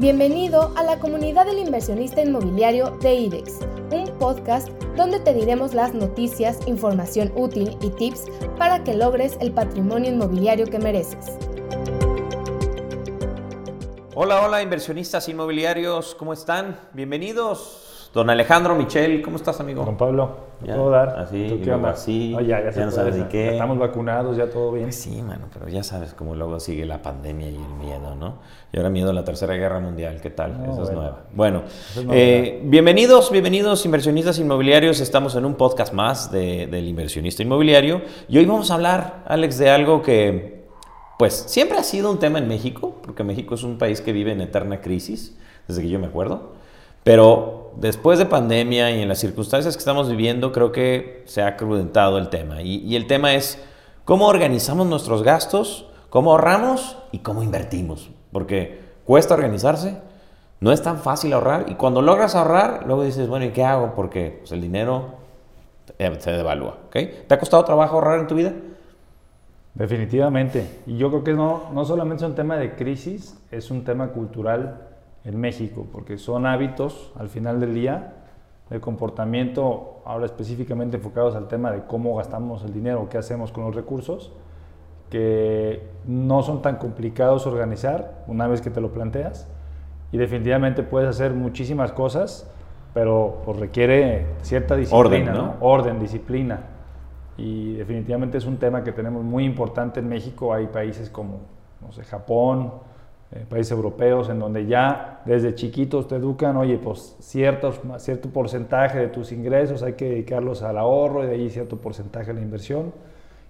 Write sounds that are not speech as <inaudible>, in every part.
Bienvenido a la comunidad del inversionista inmobiliario de IDEX, un podcast donde te diremos las noticias, información útil y tips para que logres el patrimonio inmobiliario que mereces. Hola, hola inversionistas inmobiliarios, ¿cómo están? Bienvenidos. Don Alejandro, Michel, ¿cómo estás, amigo? Don Pablo, Ya, ¿puedo dar? así, ¿Tú y así, No, ya, ya, ya no sabes ni qué. Estamos vacunados, ya todo bien. Pues sí, mano, pero ya sabes cómo luego sigue la pandemia y el miedo, ¿no? Y ahora miedo a la Tercera Guerra Mundial, ¿qué tal? No, Esa es nueva. Bueno, es eh, bienvenidos, bienvenidos inversionistas inmobiliarios. Estamos en un podcast más de- del inversionista inmobiliario. Y hoy vamos a hablar, Alex, de algo que, pues, siempre ha sido un tema en México, porque México es un país que vive en eterna crisis, desde que yo me acuerdo. Pero después de pandemia y en las circunstancias que estamos viviendo, creo que se ha crudentado el tema. Y, el tema es cómo organizamos nuestros gastos, cómo ahorramos y cómo invertimos. Porque cuesta organizarse, no es tan fácil ahorrar. Y cuando logras ahorrar, luego dices, bueno, ¿y qué hago? Porque pues, el dinero eh, se devalúa. ¿ok? ¿Te ha costado trabajo ahorrar en tu vida? Definitivamente. Y yo creo que no, no solamente es un tema de crisis, es un tema cultural en México, porque son hábitos al final del día de comportamiento, ahora específicamente enfocados al tema de cómo gastamos el dinero, qué hacemos con los recursos, que no son tan complicados organizar una vez que te lo planteas. Y definitivamente puedes hacer muchísimas cosas, pero pues, requiere cierta disciplina, Orden, ¿no? ¿no? Orden, disciplina. Y definitivamente es un tema que tenemos muy importante en México. Hay países como, no sé, Japón, eh, países europeos, en donde ya desde chiquitos te educan, oye, pues ciertos, cierto porcentaje de tus ingresos hay que dedicarlos al ahorro y de ahí cierto porcentaje a la inversión.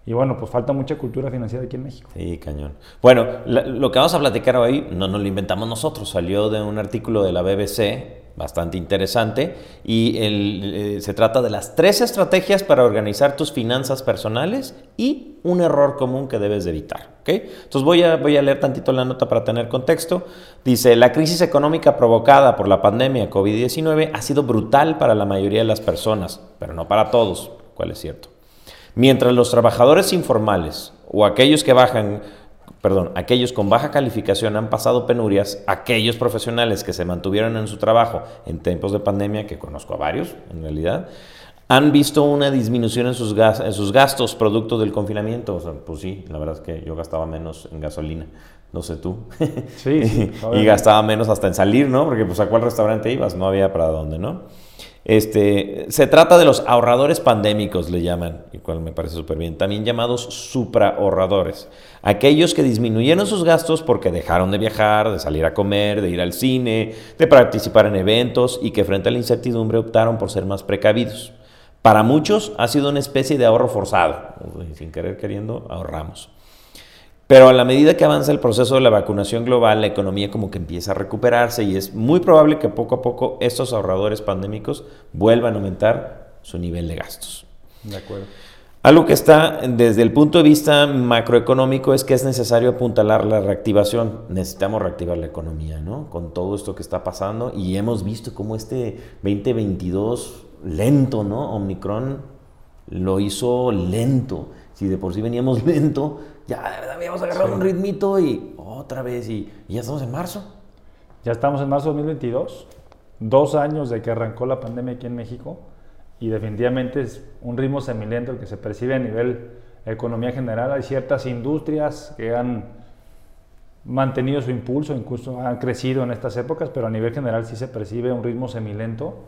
Y bueno, pues falta mucha cultura financiera aquí en México. Sí, cañón. Bueno, la- lo que vamos a platicar hoy no nos lo inventamos nosotros, salió de un artículo de la BBC bastante interesante y el- eh, se trata de las tres estrategias para organizar tus finanzas personales y un error común que debes de evitar. ¿Ok? Entonces voy a, voy a leer tantito la nota para tener contexto. Dice, la crisis económica provocada por la pandemia COVID-19 ha sido brutal para la mayoría de las personas, pero no para todos, cuál es cierto. Mientras los trabajadores informales o aquellos que bajan, perdón, aquellos con baja calificación han pasado penurias, aquellos profesionales que se mantuvieron en su trabajo en tiempos de pandemia, que conozco a varios en realidad, han visto una disminución en sus, gas- en sus gastos producto del confinamiento. O sea, pues sí, la verdad es que yo gastaba menos en gasolina. No sé tú. Sí, sí, <laughs> y gastaba menos hasta en salir, ¿no? Porque pues a cuál restaurante ibas, no había para dónde, ¿no? Este, se trata de los ahorradores pandémicos, le llaman, y cual me parece súper bien, también llamados supraahorradores. Aquellos que disminuyeron sus gastos porque dejaron de viajar, de salir a comer, de ir al cine, de participar en eventos y que frente a la incertidumbre optaron por ser más precavidos. Para muchos ha sido una especie de ahorro forzado, sin querer queriendo ahorramos. Pero a la medida que avanza el proceso de la vacunación global, la economía como que empieza a recuperarse y es muy probable que poco a poco estos ahorradores pandémicos vuelvan a aumentar su nivel de gastos. De acuerdo. Algo que está desde el punto de vista macroeconómico es que es necesario apuntalar la reactivación. Necesitamos reactivar la economía, ¿no? Con todo esto que está pasando y hemos visto cómo este 2022 lento, ¿no? Omicron lo hizo lento. Si de por sí veníamos <laughs> lento, ya habíamos agarrado un ritmito y otra vez y, y ya estamos en marzo. Ya estamos en marzo de 2022, dos años de que arrancó la pandemia aquí en México y definitivamente es un ritmo semilento el que se percibe a nivel economía general. Hay ciertas industrias que han mantenido su impulso, incluso han crecido en estas épocas, pero a nivel general sí se percibe un ritmo semilento.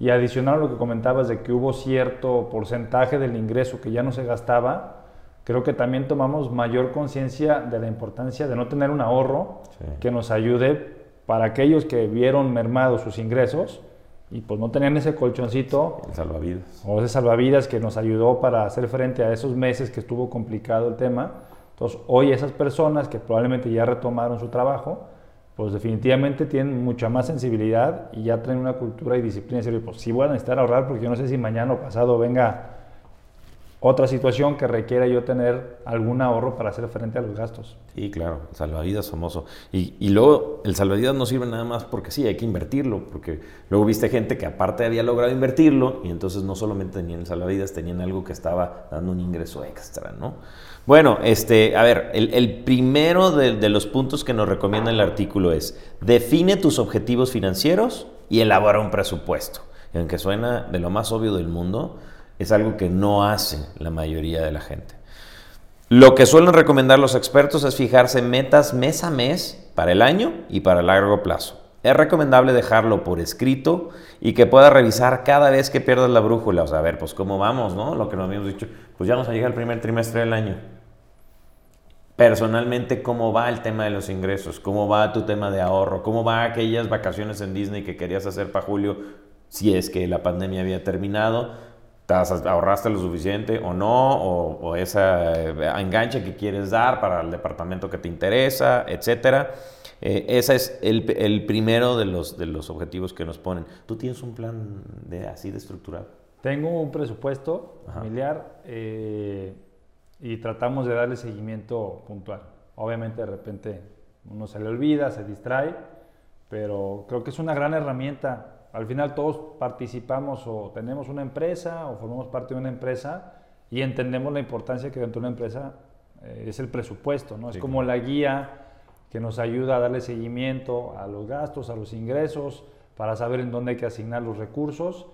Y adicional a lo que comentabas de que hubo cierto porcentaje del ingreso que ya no se gastaba, creo que también tomamos mayor conciencia de la importancia de no tener un ahorro Sí. que nos ayude para aquellos que vieron mermados sus ingresos y pues no tenían ese colchoncito El salvavidas. o ese salvavidas que nos ayudó para hacer frente a esos meses que estuvo complicado el tema. Entonces, hoy esas personas que probablemente ya retomaron su trabajo, pues definitivamente tienen mucha más sensibilidad y ya traen una cultura y disciplina. Decir, pues sí voy a necesitar ahorrar porque yo no sé si mañana o pasado venga otra situación que requiera yo tener algún ahorro para hacer frente a los gastos. Sí, claro, el salvavidas famoso. Y, y, luego el salvavidas no sirve nada más porque sí, hay que invertirlo, porque luego viste gente que aparte había logrado invertirlo y entonces no solamente tenían el salvavidas, tenían algo que estaba dando un ingreso extra, ¿no? Bueno, este, a ver, el, primero de, de los puntos que nos recomienda el artículo es, define tus objetivos financieros y elabora un presupuesto. Y aunque suena de lo más obvio del mundo, es algo que no hace la mayoría de la gente. Lo que suelen recomendar los expertos es fijarse metas mes a mes para el año y para el largo plazo. Es recomendable dejarlo por escrito y que puedas revisar cada vez que pierdas la brújula. O sea, a ver, pues cómo vamos, ¿no? Lo que nos habíamos dicho, pues ya nos llega el primer trimestre del año. Personalmente, ¿cómo va el tema de los ingresos? ¿Cómo va tu tema de ahorro? ¿Cómo va aquellas vacaciones en Disney que querías hacer para julio si es que la pandemia había terminado? ahorraste lo suficiente o no, o, ese eh, enganche que quieres dar para el departamento que te interesa, etcétera. Eh, ese es el, primero de los, de los objetivos que nos ponen. ¿Tú tienes un plan de, así de estructurado? Tengo un presupuesto familiar eh, y tratamos de darle seguimiento puntual. Obviamente de repente uno se le olvida, se distrae, pero creo que es una gran herramienta al final todos participamos o tenemos una empresa o formamos parte de una empresa y entendemos la importancia que dentro de una empresa eh, es el presupuesto, ¿no? es como la guía que nos ayuda a darle seguimiento a los gastos, a los ingresos, para saber en dónde hay que asignar los recursos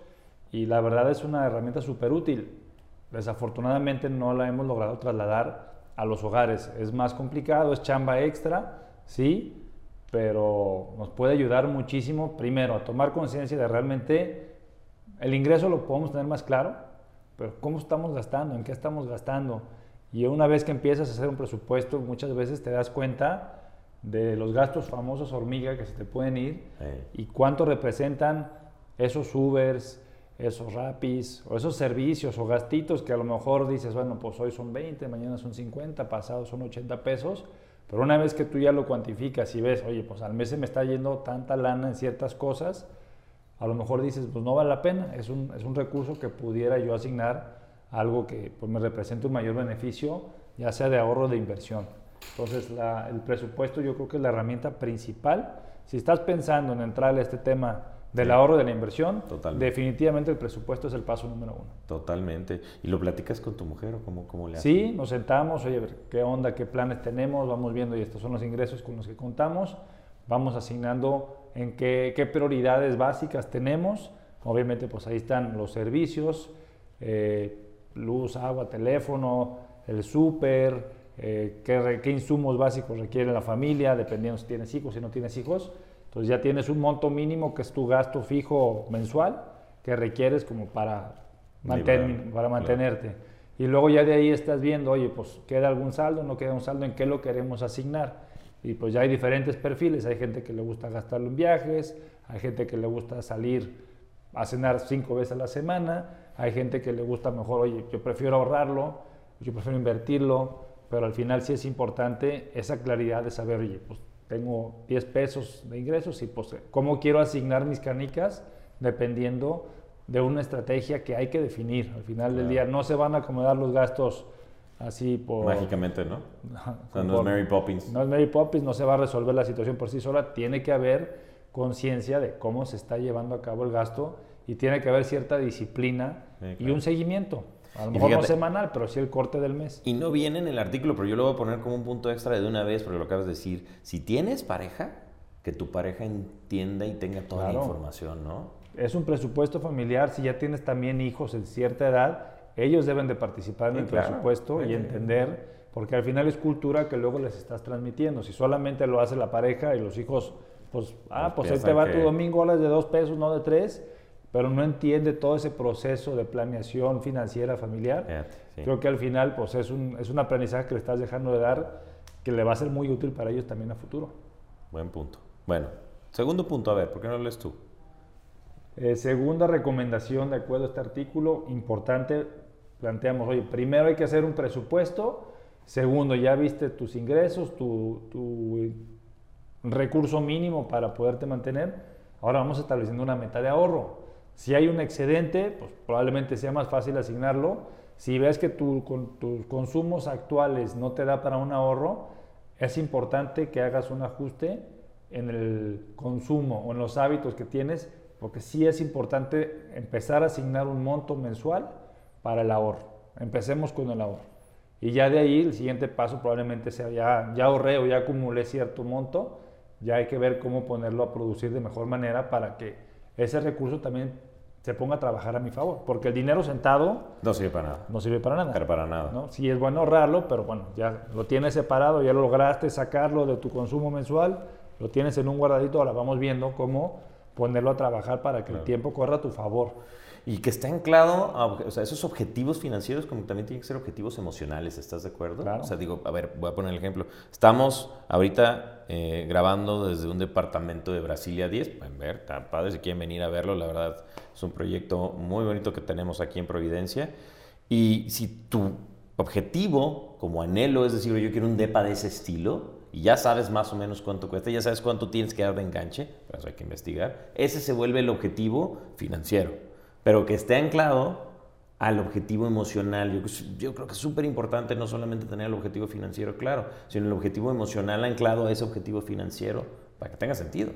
y la verdad es una herramienta súper útil. Desafortunadamente no la hemos logrado trasladar a los hogares. Es más complicado, es chamba extra, sí, pero nos puede ayudar muchísimo, primero, a tomar conciencia de realmente el ingreso lo podemos tener más claro, pero cómo estamos gastando, en qué estamos gastando. Y una vez que empiezas a hacer un presupuesto, muchas veces te das cuenta de los gastos famosos hormiga que se te pueden ir y cuánto representan esos Ubers, esos Rapis o esos servicios o gastitos que a lo mejor dices, bueno, pues hoy son 20, mañana son 50, pasado son 80 pesos, pero una vez que tú ya lo cuantificas y ves, oye, pues al mes se me está yendo tanta lana en ciertas cosas, a lo mejor dices, pues no vale la pena, es un, es un recurso que pudiera yo asignar algo que pues, me represente un mayor beneficio, ya sea de ahorro o de inversión. Entonces, el presupuesto yo creo que es la herramienta principal. Si estás pensando en entrar a este tema del ahorro de la inversión, definitivamente el presupuesto es el paso número uno. Totalmente. ¿Y lo platicas con tu mujer o cómo, cómo le haces? Sí, nos sentamos, oye, ver, qué onda, qué planes tenemos, vamos viendo y estos son los ingresos con los que contamos, vamos asignando en qué, qué prioridades básicas tenemos. Obviamente, pues ahí están los servicios, eh, luz, agua, teléfono, el súper, eh, qué, qué insumos básicos requiere la familia, dependiendo si tienes hijos, si no tienes hijos entonces ya tienes un monto mínimo que es tu gasto fijo mensual que requieres como para, para mantenerte. Y luego ya de ahí estás viendo, oye, pues queda algún saldo, no queda un saldo, en qué lo queremos asignar. Y pues ya hay diferentes perfiles, hay gente que le gusta gastarlo en viajes, hay gente que le gusta salir a cenar cinco veces a la semana, hay gente que le gusta mejor, oye, yo prefiero ahorrarlo, yo prefiero invertirlo, pero al final sí es importante esa claridad de saber, oye, pues tengo 10 pesos de ingresos y pues cómo quiero asignar mis canicas dependiendo de una estrategia que hay que definir. Al final del día no se van a acomodar los gastos así por... Mágicamente, ¿no? no, es Mary Poppins. No es Mary Poppins, no se va a resolver la situación por sí sola. Tiene que haber conciencia de cómo se está llevando a cabo el gasto y tiene que haber cierta disciplina y un seguimiento. A lo mejor no semanal, pero sí el corte del mes. Y no viene en el artículo, pero yo lo voy a poner como un punto extra de una vez, porque lo acabas de decir. Si tienes pareja, que tu pareja entienda y tenga toda la información, ¿no? Es un presupuesto familiar. Si ya tienes también hijos en cierta edad, ellos deben de participar en el presupuesto y entender, porque al final es cultura que luego les estás transmitiendo. Si solamente lo hace la pareja y los hijos, pues, ah, pues, pues ahí te va tu domingo a de dos pesos, no de tres pero no entiende todo ese proceso de planeación financiera familiar. Creo que al final pues es un, es un aprendizaje que le estás dejando de dar que le va a ser muy útil para ellos también a futuro. Buen punto. Bueno, segundo punto, a ver, ¿por qué no lees tú? Eh, segunda recomendación de acuerdo a este artículo, importante, planteamos, oye, primero hay que hacer un presupuesto, segundo, ya viste tus ingresos, tu, tu recurso mínimo para poderte mantener, ahora vamos estableciendo una meta de ahorro. Si hay un excedente, pues probablemente sea más fácil asignarlo Si ves que tu, tus consumos actuales no te da para un ahorro, es importante que hagas un ajuste en el consumo o en los hábitos que tienes, porque sí es importante empezar a asignar un monto mensual para el ahorro. Empecemos con el ahorro. Y ya de ahí el siguiente paso probablemente sea ya, ya ahorré o ya acumulé cierto monto, ya hay que ver cómo ponerlo a producir de mejor manera para que ese recurso también se ponga a trabajar a mi favor. Porque el dinero sentado... No sirve para nada. No sirve para nada. Pero para nada. ¿no? Sí es bueno ahorrarlo, pero bueno, ya lo tienes separado, ya lo lograste sacarlo de tu consumo mensual, lo tienes en un guardadito, ahora vamos viendo cómo ponerlo a trabajar para que el tiempo corra a tu favor. Y que esté anclado a o sea, esos objetivos financieros como también tienen que ser objetivos emocionales, ¿estás de acuerdo? Claro. O sea, digo, a ver, voy a poner el ejemplo. Estamos ahorita eh, grabando desde un departamento de Brasilia 10, pueden ver, está padre, si quieren venir a verlo, la verdad es un proyecto muy bonito que tenemos aquí en Providencia. Y si tu objetivo como anhelo es decir, yo quiero un depa de ese estilo, y ya sabes más o menos cuánto cuesta, ya sabes cuánto tienes que dar de enganche, pero eso hay que investigar, ese se vuelve el objetivo financiero pero que esté anclado al objetivo emocional. Yo, creo que es súper importante no solamente tener el objetivo financiero claro, sino el objetivo emocional anclado a ese objetivo financiero para que tenga sentido.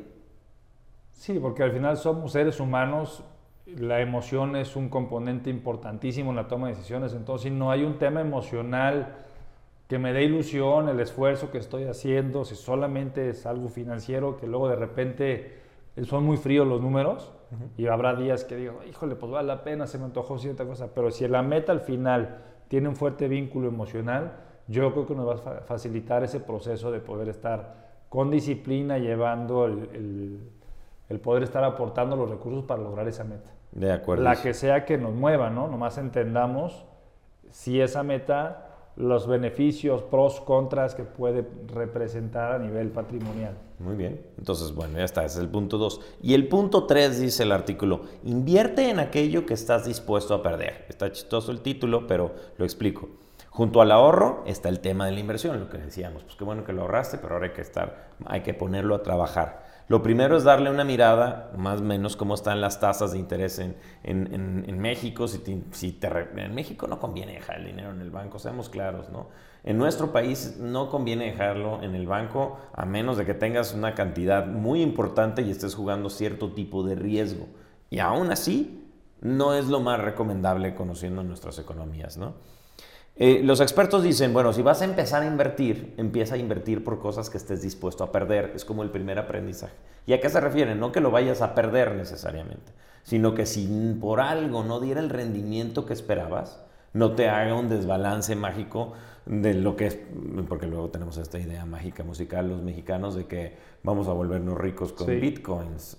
Sí, porque al final somos seres humanos, la emoción es un componente importantísimo en la toma de decisiones, entonces si no hay un tema emocional que me dé ilusión, el esfuerzo que estoy haciendo, si solamente es algo financiero que luego de repente son muy fríos los números, y habrá días que digo, híjole, pues vale la pena, se me antojó cierta cosa. Pero si la meta al final tiene un fuerte vínculo emocional, yo creo que nos va a facilitar ese proceso de poder estar con disciplina llevando el, el, poder estar aportando los recursos para lograr esa meta. De acuerdo. La que sea que nos mueva, ¿no? Nomás entendamos si esa meta los beneficios, pros, contras que puede representar a nivel patrimonial. Muy bien, entonces bueno, ya está, ese es el punto 2. Y el punto 3 dice el artículo, invierte en aquello que estás dispuesto a perder. Está chistoso el título, pero lo explico. Junto al ahorro está el tema de la inversión, lo que decíamos, pues qué bueno que lo ahorraste, pero ahora hay que estar, hay que ponerlo a trabajar. Lo primero es darle una mirada, más o menos, cómo están las tasas de interés en, en, en, México. Si, te, en México no conviene dejar el dinero en el banco, seamos claros, ¿no? En nuestro país no conviene dejarlo en el banco a menos de que tengas una cantidad muy importante y estés jugando cierto tipo de riesgo. Y aún así, no es lo más recomendable conociendo nuestras economías, ¿no? Eh, los expertos dicen, bueno, si vas a empezar a invertir, empieza a invertir por cosas que estés dispuesto a perder. Es como el primer aprendizaje. ¿Y a qué se refiere? No que lo vayas a perder necesariamente, sino que si por algo no diera el rendimiento que esperabas, no te haga un desbalance mágico de lo que es, porque luego tenemos esta idea mágica musical los mexicanos de que vamos a volvernos ricos con bitcoins.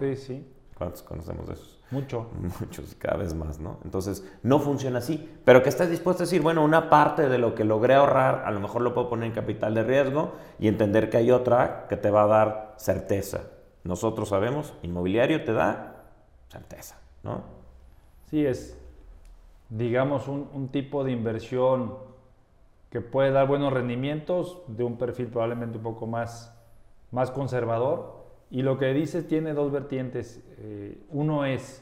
Sí, sí. ¿Cuántos conocemos de esos? Mucho. Muchos, cada vez más, ¿no? Entonces, no funciona así. Pero que estés dispuesto a decir, bueno, una parte de lo que logré ahorrar, a lo mejor lo puedo poner en capital de riesgo y entender que hay otra que te va a dar certeza. Nosotros sabemos, inmobiliario te da certeza, ¿no? Sí, es, digamos, un, un tipo de inversión que puede dar buenos rendimientos de un perfil probablemente un poco más, más conservador y lo que dices tiene dos vertientes. Eh, uno es,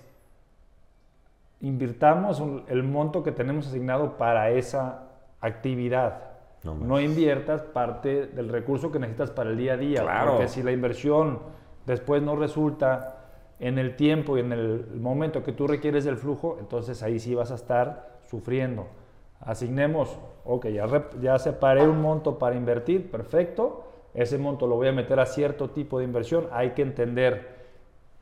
invirtamos el monto que tenemos asignado para esa actividad. No, inviertas parte del recurso que necesitas para el día a día. Claro. Porque si la inversión después no resulta en el tiempo y en el momento que tú requieres del flujo, entonces ahí sí vas a estar sufriendo. Asignemos, ok, ya, ya separé un monto para invertir, perfecto ese monto lo voy a meter a cierto tipo de inversión. Hay que entender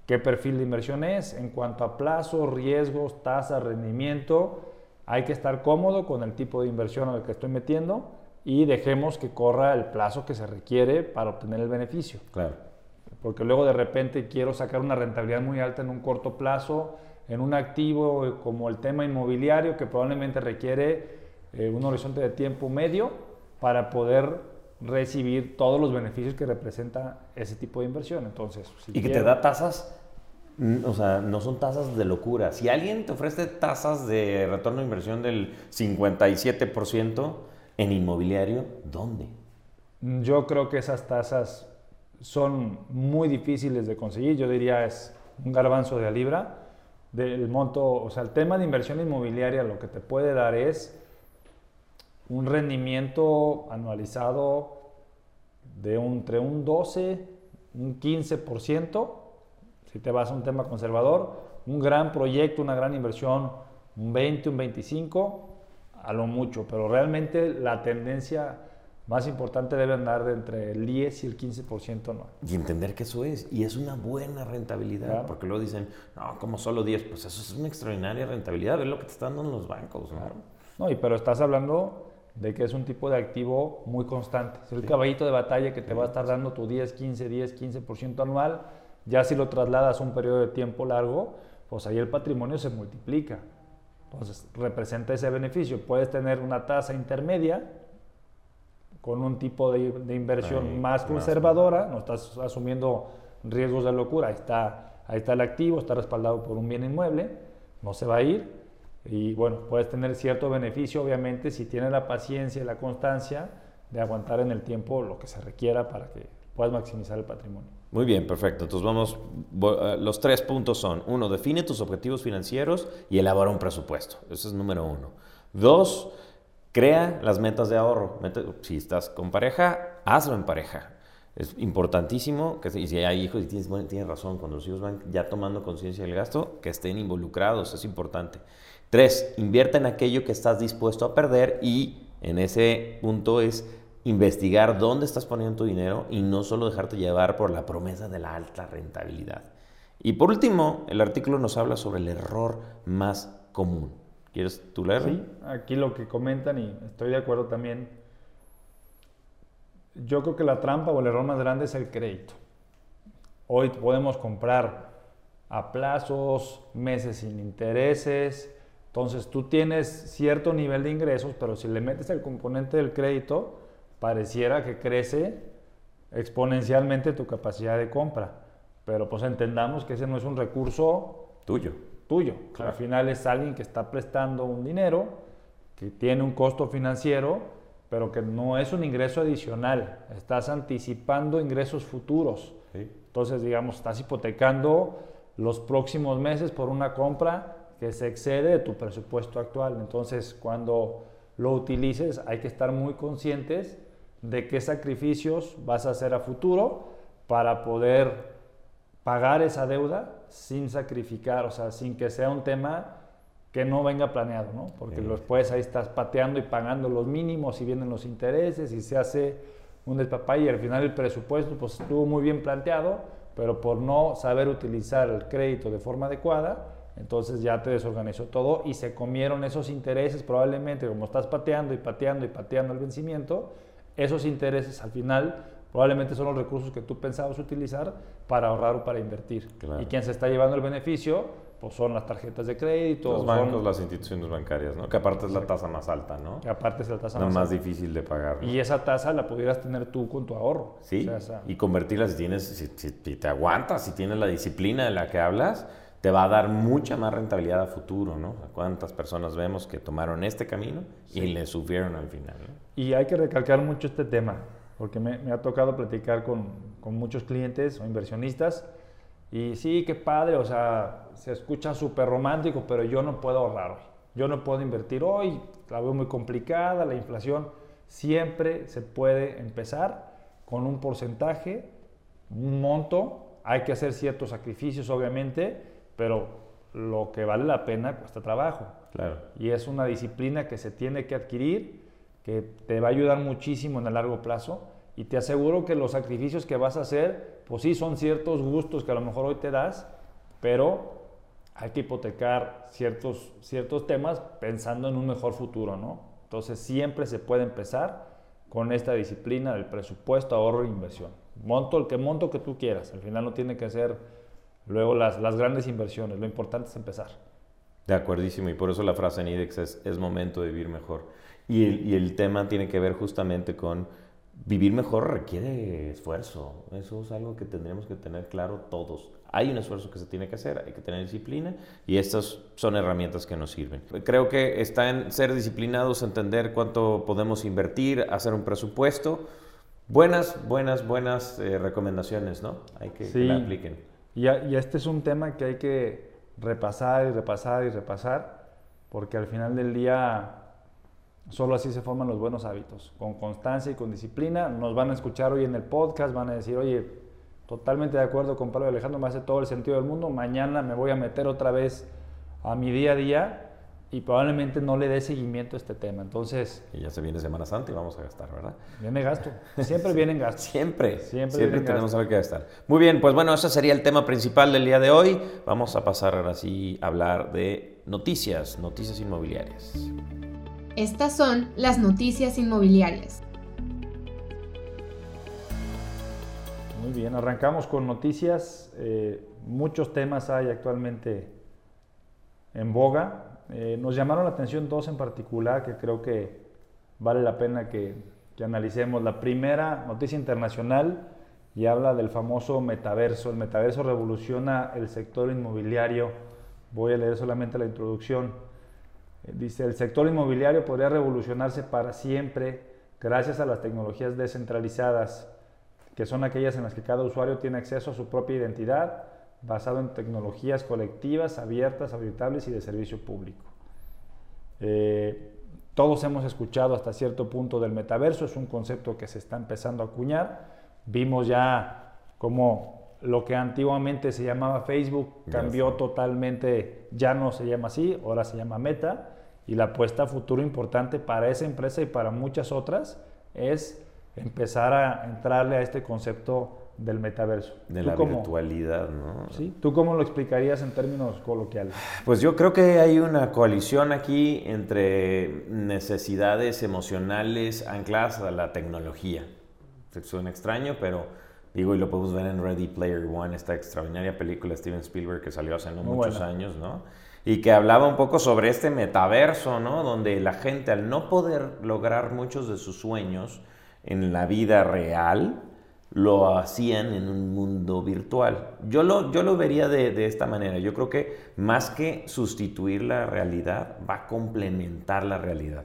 qué perfil de inversión es en cuanto a plazo, riesgos, tasa, rendimiento. Hay que estar cómodo con el tipo de inversión al que estoy metiendo y dejemos que corra el plazo que se requiere para obtener el beneficio. Claro. Porque luego de repente quiero sacar una rentabilidad muy alta en un corto plazo, en un activo como el tema inmobiliario que probablemente requiere eh, un horizonte de tiempo medio para poder recibir todos los beneficios que representa ese tipo de inversión. Entonces, y que te da tasas, o sea, no son tasas de locura. Si alguien te ofrece tasas de retorno de inversión del 57% en inmobiliario, ¿dónde? Yo creo que esas tasas son muy difíciles de conseguir. Yo diría es un garbanzo de a libra, del monto, o sea, el tema de inversión inmobiliaria lo que te puede dar es un rendimiento anualizado de entre un 12, un 15%, si te vas a un tema conservador, un gran proyecto, una gran inversión, un 20, un 25, a lo mucho, pero realmente la tendencia más importante debe andar de entre el 10 y el 15% anual. Y entender que eso es, y es una buena rentabilidad, porque luego dicen, no, como solo 10, pues eso es una extraordinaria rentabilidad, es lo que te están dando los bancos. ¿no? No, y pero estás hablando de que es un tipo de activo muy constante. Es el caballito de batalla que te va a estar dando tu 10, 15, 10, 15% anual. Ya si lo trasladas a un periodo de tiempo largo, pues ahí el patrimonio se multiplica. Entonces, representa ese beneficio. Puedes tener una tasa intermedia con un tipo de, inversión más conservadora, no estás asumiendo riesgos de locura, ahí está, ahí está el activo, está respaldado por un bien inmueble, no se va a ir y bueno, puedes tener cierto beneficio obviamente si tienes la paciencia y la constancia de aguantar en el tiempo lo que se requiera para que puedas maximizar el patrimonio. Muy bien, perfecto. Entonces vamos, eh, los tres puntos son, uno, define tus objetivos financieros y elabora un presupuesto. Ese es número uno. Dos, crea las metas de ahorro. Si estás con pareja, hazlo en pareja. Es importantísimo que si hay hijos y tienes, tienes razón, cuando los hijos van ya tomando conciencia del gasto, que estén involucrados, es importante. Tres, invierte en aquello que estás dispuesto a perder y en ese punto es investigar dónde estás poniendo tu dinero y no solo dejarte llevar por la promesa de la alta rentabilidad. Y por último, el artículo nos habla sobre el error más común. ¿Quieres tú leer? Sí, aquí lo que comentan y estoy de acuerdo también. Yo creo que la trampa o el error más grande es el crédito. Hoy podemos comprar a plazos, meses sin intereses. Entonces tú tienes cierto nivel de ingresos, pero si le metes el componente del crédito, pareciera que crece exponencialmente tu capacidad de compra. Pero pues entendamos que ese no es un recurso tuyo. Tuyo. Al final es alguien que está prestando un dinero, que tiene un costo financiero, pero que no es un ingreso adicional. Estás anticipando ingresos futuros. Entonces, digamos, estás hipotecando los próximos meses por una compra que se excede de tu presupuesto actual. Entonces, cuando lo utilices, hay que estar muy conscientes de qué sacrificios vas a hacer a futuro para poder pagar esa deuda sin sacrificar, o sea, sin que sea un tema que no venga planeado, ¿no? Porque después ahí estás pateando y pagando los mínimos y vienen los intereses y se hace un despapay y al final el presupuesto pues estuvo muy bien planteado, pero por no saber utilizar el crédito de forma adecuada, entonces ya te desorganizó todo y se comieron esos intereses probablemente, como estás pateando y pateando y pateando el vencimiento, esos intereses al final probablemente son los recursos que tú pensabas utilizar para ahorrar o para invertir. Y quien se está llevando el beneficio, pues son las tarjetas de crédito. Los bancos, las instituciones bancarias, ¿no? Que aparte es la tasa más alta, ¿no? Que aparte es la tasa más, más difícil de pagar. Y esa tasa la pudieras tener tú con tu ahorro. Sí, y convertirla si tienes, si, te aguantas, si tienes la disciplina de la que hablas, te va a dar mucha más rentabilidad a futuro, ¿no? ¿Cuántas personas vemos que tomaron este camino y le sufrieron al final? Y hay que recalcar mucho este tema, porque me, ha tocado platicar con, con, muchos clientes o inversionistas y sí, qué padre, o sea, se escucha súper romántico, pero yo no puedo ahorrar hoy. Yo no puedo invertir hoy, la veo muy complicada, la inflación. Siempre se puede empezar con un porcentaje, un monto, hay que hacer ciertos sacrificios, obviamente, pero lo que vale la pena cuesta trabajo. Claro. Y es una disciplina que se tiene que adquirir, que te va a ayudar muchísimo en el largo plazo. Y te aseguro que los sacrificios que vas a hacer, pues sí, son ciertos gustos que a lo mejor hoy te das, pero hay que hipotecar ciertos, ciertos temas pensando en un mejor futuro, ¿no? Entonces siempre se puede empezar con esta disciplina del presupuesto, ahorro e inversión. Monto el que monto que tú quieras. Al final no tiene que ser Luego las, las grandes inversiones, lo importante es empezar. De acuerdísimo, y por eso la frase en IDEX es, es momento de vivir mejor. Y el, y el, tema tiene que ver justamente con vivir mejor requiere esfuerzo. Eso es algo que tendríamos que tener claro todos. Hay un esfuerzo que se tiene que hacer, hay que tener disciplina y estas son herramientas que nos sirven. Creo que está en ser disciplinados, entender cuánto podemos invertir, hacer un presupuesto. Buenas, buenas, buenas eh, recomendaciones, ¿no? Hay que, que la apliquen. Y, este es un tema que hay que repasar y repasar y repasar, porque al final del día solo así se forman los buenos hábitos, con constancia y con disciplina. Nos van a escuchar hoy en el podcast, van a decir, oye, totalmente de acuerdo con Pablo Alejandro, me hace todo el sentido del mundo, mañana me voy a meter otra vez a mi día a día y probablemente no le dé seguimiento a este tema. Entonces... Y ya se viene Semana Santa y vamos a gastar, ¿verdad? Viene gasto. <laughs> Siempre vienen gastos. siempre. Siempre, siempre tenemos algo que gastar. Muy bien, pues bueno, ese sería el tema principal del día de hoy. Vamos a pasar ahora sí a hablar de noticias, noticias inmobiliarias. Estas son las noticias inmobiliarias. Muy bien, arrancamos con noticias. Eh, muchos temas hay actualmente en boga. Eh, nos llamaron la atención dos en particular que creo que vale la pena que, analicemos. La primera, noticia internacional, y habla del famoso metaverso. El metaverso revoluciona el sector inmobiliario. Voy a leer solamente la introducción. Eh, dice, el sector inmobiliario podría revolucionarse para siempre gracias a las tecnologías descentralizadas, que son aquellas en las que cada usuario tiene acceso a su propia identidad, basado en tecnologías colectivas, abiertas, habitables y de servicio público. Eh, todos hemos escuchado hasta cierto punto del metaverso, es un concepto que se está empezando a acuñar. Vimos ya cómo lo que antiguamente se llamaba Facebook cambió totalmente, ya no se llama así, ahora se llama Meta, y la apuesta a futuro importante para esa empresa y para muchas otras es empezar a entrarle a este concepto del metaverso. De la virtualidad, ¿no? Sí, ¿tú cómo lo explicarías en términos coloquiales? Pues yo creo que hay una coalición aquí entre necesidades emocionales ancladas a la tecnología. Suena extraño, pero digo, y lo podemos ver en Ready Player One, esta extraordinaria película de Steven Spielberg que salió hace no muchos años, ¿no? Y que hablaba un poco sobre este metaverso, ¿no? Donde la gente al no poder lograr muchos de sus sueños en la vida real, lo hacían en un mundo virtual. Yo lo, yo lo vería de, esta manera. Yo creo que más que sustituir la realidad, va a complementar la realidad.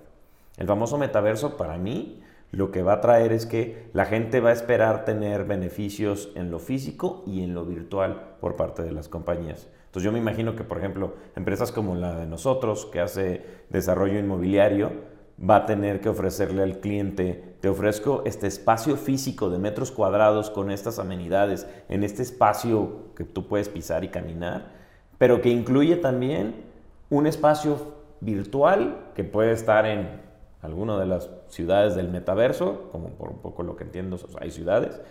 El famoso metaverso para mí lo que va a traer es que la gente va a esperar tener beneficios en lo físico y en lo virtual por parte de las compañías. Entonces yo me imagino que, por ejemplo, empresas como la de nosotros, que hace desarrollo inmobiliario, va a tener que ofrecerle al cliente, te ofrezco este espacio físico de metros cuadrados con estas amenidades, en este espacio que tú puedes pisar y caminar, pero que incluye también un espacio virtual que puede estar en alguna de las ciudades del metaverso, como por un poco lo que entiendo, hay ciudades,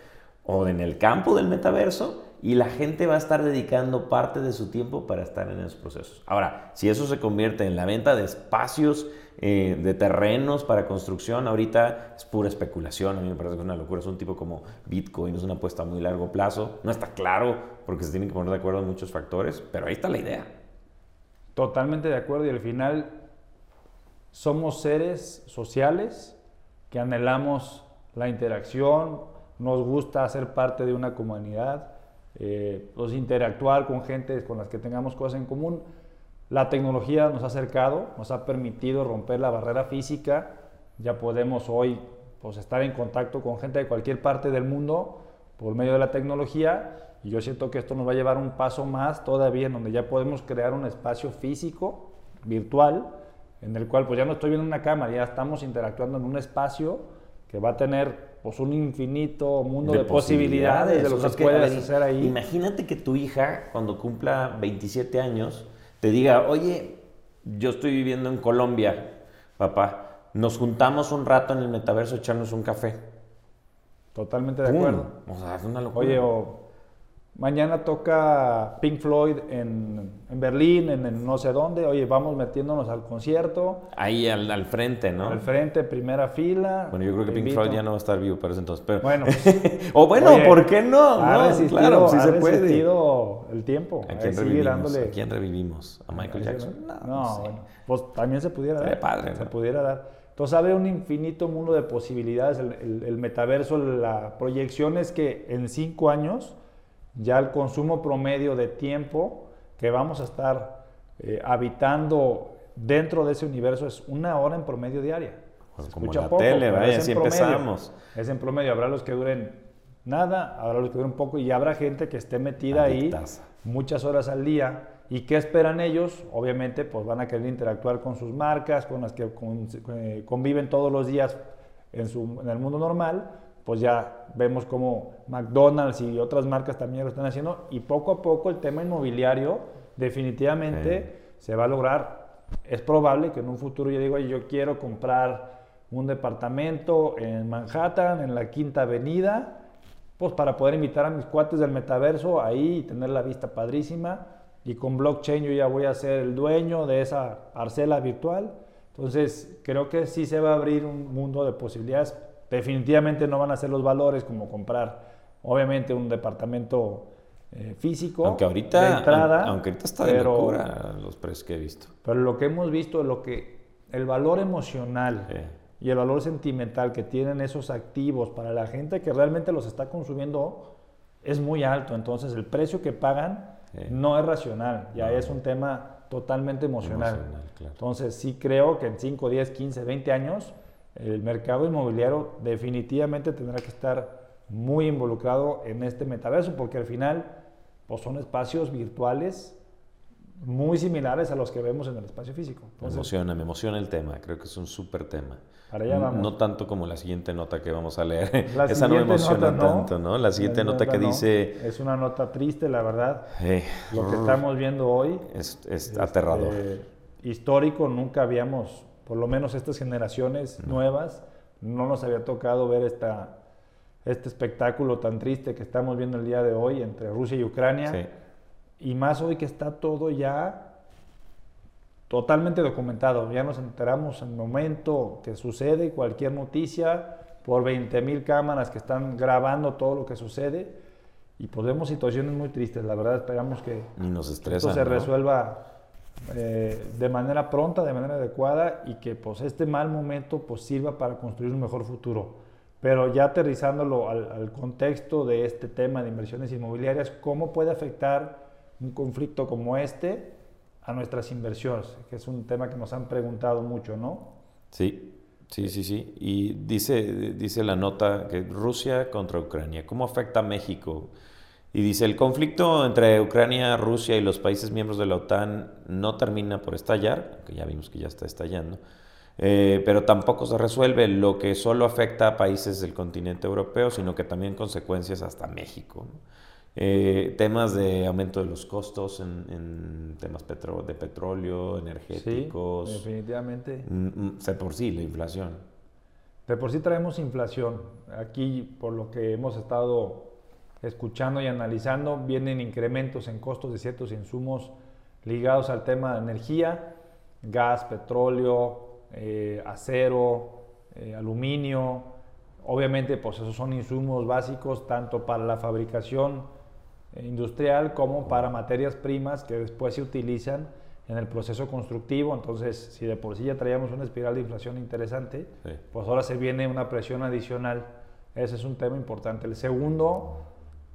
o en el campo del metaverso, y la gente va a estar dedicando parte de su tiempo para estar en esos procesos. Ahora, si eso se convierte en la venta de espacios, eh, de terrenos para construcción, ahorita es pura especulación, a mí me parece que es una locura, es un tipo como Bitcoin, es una apuesta a muy largo plazo, no está claro porque se tienen que poner de acuerdo muchos factores, pero ahí está la idea. Totalmente de acuerdo. Y al final somos seres sociales que anhelamos la interacción, nos gusta ser parte de una comunidad, eh, pues interactuar con gente con las que tengamos cosas en común. La tecnología nos ha acercado, nos ha permitido romper la barrera física, ya podemos hoy pues, estar en contacto con gente de cualquier parte del mundo por medio de la tecnología y yo siento que esto nos va a llevar un paso más todavía en donde ya podemos crear un espacio físico, virtual, en el cual pues ya no estoy viendo una cámara, ya estamos interactuando en un espacio que va a tener pues un infinito mundo de, posibilidades, de lo que puedes hacer ahí. Imagínate que tu hija, cuando cumpla 27 años, te diga, oye, yo estoy viviendo en Colombia, papá, nos juntamos un rato en el metaverso a echarnos un café. Totalmente de acuerdo. O sea, es una locura. Oye, o Mañana toca Pink Floyd en, Berlín, en, no sé dónde. Oye, vamos metiéndonos al concierto. Ahí al, frente, ¿no? Al frente, primera fila. Bueno, yo creo que Pink Floyd ya no va a estar vivo para ese entonces. Pero... Bueno. <laughs> o bueno, ¿por qué no? claro, sí se puede. el tiempo. ¿A quién, revivimos? ¿A quién revivimos? ¿A Michael Jackson? No, bueno. Pues también se pudiera dar. padre, Se pudiera dar. Entonces, abre un infinito mundo de posibilidades. El, el metaverso, la proyección es que en cinco años ya el consumo promedio de tiempo que vamos a estar eh, habitando dentro de ese universo es una hora en promedio diaria. Pues como la tele, vaya, así empezamos. Es en promedio, habrá los que duren nada, habrá los que duren poco y habrá gente que esté metida ahí muchas horas al día ¿Y qué esperan ellos? Obviamente, pues van a querer interactuar con sus marcas, con las que eh, conviven todos los días en, su, en el mundo normal. Pues ya vemos como McDonald's y otras marcas también lo están haciendo. Y poco a poco el tema inmobiliario definitivamente se va a lograr. Es probable que en un futuro yo digo, yo quiero comprar un departamento en Manhattan, en la Quinta Avenida, pues para poder invitar a mis cuates del metaverso ahí y tener la vista padrísima y con blockchain yo ya voy a ser el dueño de esa parcela virtual. Entonces, creo que sí se va a abrir un mundo de posibilidades. Definitivamente no van a ser los valores como comprar, obviamente, un departamento eh, físico. Aunque ahorita, entrada, aunque ahorita está de locura los precios que he visto. Pero lo que hemos visto, lo que el valor emocional y el valor sentimental que tienen esos activos para la gente que realmente los está consumiendo es muy alto. Entonces, el precio que pagan no es racional, ya es un tema totalmente emocional. Entonces sí creo que en 5, 10, 15, 20 años el mercado inmobiliario definitivamente tendrá que estar muy involucrado en este metaverso porque al final pues son espacios virtuales muy similares a los que vemos en el espacio físico. me emociona, me emociona el tema, creo que es un súper tema. Para allá vamos. No tanto como la siguiente nota que vamos a leer, <laughs> esa no me emociona tanto, ¿no? La siguiente nota, que dice... Es una nota triste, la verdad. Eh, Lo que estamos viendo hoy... Es, este, aterrador. Histórico, nunca habíamos, por lo menos estas generaciones nuevas, no nos había tocado ver esta, este espectáculo tan triste que estamos viendo el día de hoy entre Rusia y Ucrania. Sí y más hoy que está todo ya totalmente documentado. Ya nos enteramos en el momento que sucede cualquier noticia por 20 mil cámaras que están grabando todo lo que sucede y podemos situaciones muy tristes. La verdad esperamos que nos esto se resuelva eh, de manera pronta, de manera adecuada y que pues este mal momento pues sirva para construir un mejor futuro. Pero ya aterrizándolo al, al contexto de este tema de inversiones inmobiliarias, ¿cómo puede afectar un conflicto como este a nuestras inversiones, que es un tema que nos han preguntado mucho, ¿no? Sí, sí, sí, sí. Y dice, dice la nota que Rusia contra Ucrania, ¿cómo afecta a México? Y dice, el conflicto entre Ucrania, Rusia y los países miembros de la OTAN no termina por estallar, que ya vimos que ya está estallando, eh, pero tampoco se resuelve lo que solo afecta a países del continente europeo, sino que también consecuencias hasta México. Eh, temas de aumento de los costos en, temas de petróleo, energéticos. Sí, definitivamente. Mm, mm, de por sí, la inflación. De por sí traemos inflación. Aquí, por lo que hemos estado escuchando y analizando, vienen incrementos en costos de ciertos insumos ligados al tema de energía, gas, petróleo, eh, acero, eh, aluminio. Obviamente, pues esos son insumos básicos tanto para la fabricación industrial como para materias primas que después se utilizan en el proceso constructivo. Entonces, si de por sí ya traíamos una espiral de inflación interesante, pues ahora se viene una presión adicional. Ese es un tema importante. El segundo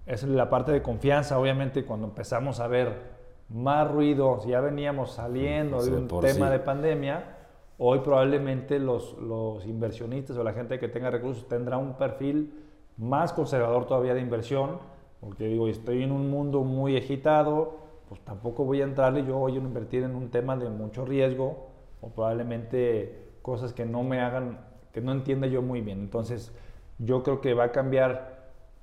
es la parte de confianza. Obviamente, cuando empezamos a ver más ruido, si ya veníamos saliendo de un tema de pandemia, hoy probablemente los, los inversionistas o la gente que tenga recursos tendrá un perfil más conservador todavía de inversión porque digo, estoy en un mundo muy agitado, pues tampoco voy a entrarle yo voy a invertir en un tema de mucho riesgo o probablemente cosas que no me hagan, que no entienda yo muy bien. Entonces, yo creo que va a cambiar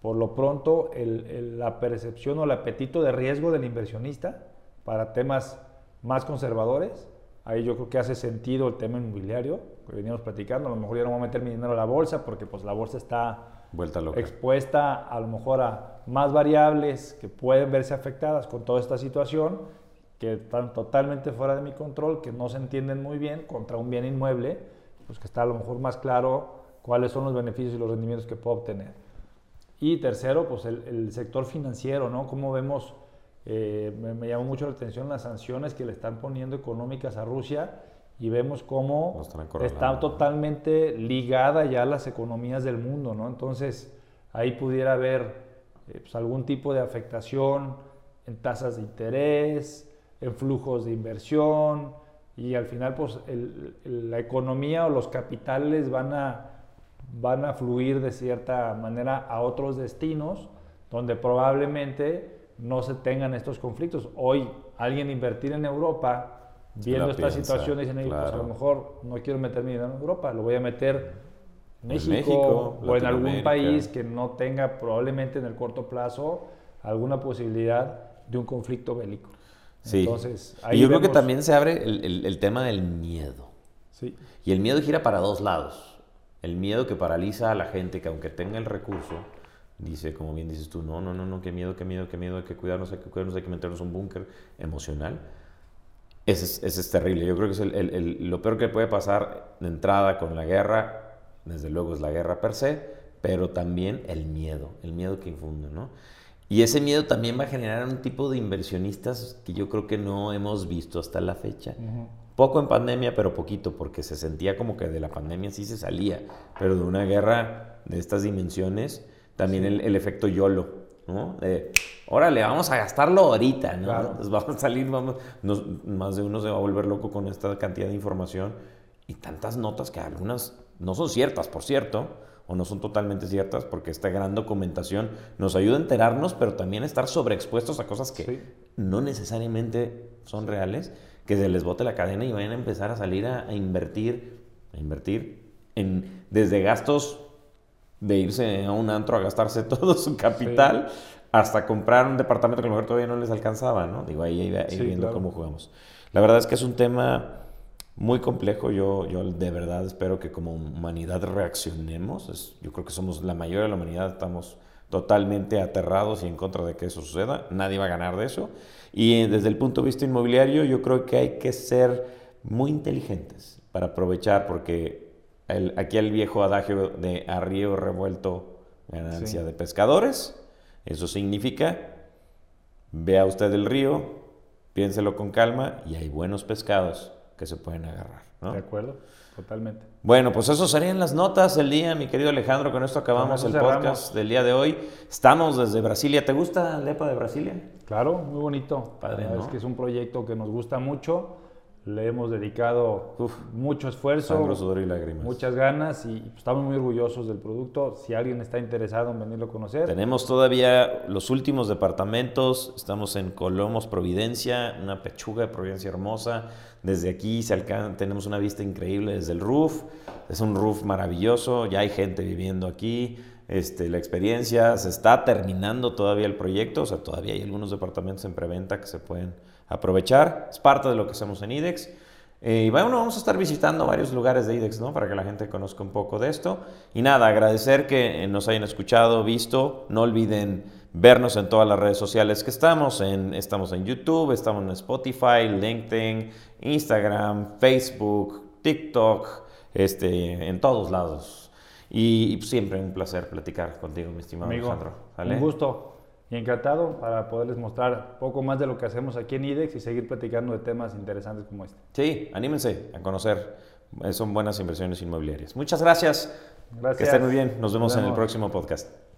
por lo pronto la percepción o el apetito de riesgo del inversionista para temas más conservadores. Ahí yo creo que hace sentido el tema inmobiliario, que veníamos platicando. A lo mejor yo no voy a meter mi dinero a la bolsa porque pues la bolsa está Vuelta expuesta a lo mejor a más variables que pueden verse afectadas con toda esta situación, que están totalmente fuera de mi control, que no se entienden muy bien contra un bien inmueble, pues que está a lo mejor más claro cuáles son los beneficios y los rendimientos que puedo obtener. Y tercero, pues el, sector financiero, ¿no? Como vemos, eh, me, me llamó mucho la atención las sanciones que le están poniendo económicas a Rusia y vemos cómo está totalmente ligada ya a las economías del mundo, ¿no? Entonces, ahí pudiera haber eh, pues, algún tipo de afectación en tasas de interés, en flujos de inversión, y al final, pues, la economía o los capitales van a, van a fluir de cierta manera a otros destinos, donde probablemente no se tengan estos conflictos. Hoy alguien invertir en Europa, viendo esta situación, dicen, pues a lo mejor no quiero meter mi dinero en Europa, lo voy a meter en México, o en algún país que no tenga probablemente en el corto plazo alguna posibilidad de un conflicto bélico. Sí. Entonces, y yo creo que también se abre el, el, tema del miedo. Sí. Y el miedo gira para dos lados. El miedo que paraliza a la gente que aunque tenga el recurso, dice, como bien dices tú, no, no, no, no, qué miedo, qué miedo, qué miedo, hay que cuidarnos, hay que cuidarnos, hay que meternos un búnker emocional. Ese es, es, terrible. Yo creo que es lo peor que puede pasar de entrada con la guerra, desde luego es la guerra per se, pero también el miedo, el miedo que infunde, ¿no? Y ese miedo también va a generar un tipo de inversionistas que yo creo que no hemos visto hasta la fecha. Poco en pandemia, pero poquito, porque se sentía como que de la pandemia sí se salía, pero de una guerra de estas dimensiones, también el, efecto YOLO, ¿no? De, órale, vamos a gastarlo ahorita, ¿no? vamos a salir, vamos, más de uno se va a volver loco con esta cantidad de información y tantas notas que algunas no son ciertas, por cierto, o no son totalmente ciertas, porque esta gran documentación nos ayuda a enterarnos, pero también a estar sobreexpuestos a cosas que no necesariamente son reales, que se les bote la cadena y vayan a empezar a salir a, invertir, a invertir en, desde gastos de irse a un antro a gastarse <laughs> todo su capital, hasta comprar un departamento que a lo mejor todavía no les alcanzaba, ¿no? Digo, ahí, ahí, viendo cómo jugamos. La verdad es que es un tema muy complejo. Yo, yo de verdad espero que como humanidad reaccionemos. yo creo que somos la mayoría de la humanidad, estamos totalmente aterrados y en contra de que eso suceda. Nadie va a ganar de eso. Y desde el punto de vista inmobiliario, yo creo que hay que ser muy inteligentes para aprovechar, porque el, aquí el viejo adagio de a río revuelto, ganancia de pescadores. Eso significa, vea usted el río, piénselo con calma y hay buenos pescados que se pueden agarrar. ¿no? De acuerdo, totalmente. Bueno, pues eso serían las notas del día, mi querido Alejandro. Con esto acabamos el podcast del día de hoy. Estamos desde Brasilia. ¿Te gusta Lepa de Brasilia? Claro, muy bonito. Padre, ¿no? Es que es un proyecto que nos gusta mucho le hemos dedicado mucho esfuerzo, y lágrimas. muchas ganas y estamos muy orgullosos del producto. Si alguien está interesado en venirlo a conocer. Tenemos todavía los últimos departamentos. Estamos en Colomos, Providencia, una pechuga de Providencia hermosa. Desde aquí se tenemos una vista increíble desde el roof. Es un roof maravilloso. Ya hay gente viviendo aquí. Este, la experiencia se está terminando todavía el proyecto. O sea, todavía hay algunos departamentos en preventa que se pueden aprovechar. Es parte de lo que hacemos en IDEX. Eh, y bueno, vamos a estar visitando varios lugares de IDEX, ¿no? Para que la gente conozca un poco de esto. Y nada, agradecer que nos hayan escuchado, visto. No olviden vernos en todas las redes sociales que estamos. En, estamos en YouTube, estamos en Spotify, LinkedIn, Instagram, Facebook, TikTok, este, en todos lados. Y, siempre un placer platicar contigo, mi estimado Alejandro. Un gusto y encantado para poderles mostrar poco más de lo que hacemos aquí en IDEX y seguir platicando de temas interesantes como este. Sí, anímense a conocer. Son buenas inversiones inmobiliarias. Muchas gracias. Gracias. Que estén muy bien. Nos vemos en el próximo podcast.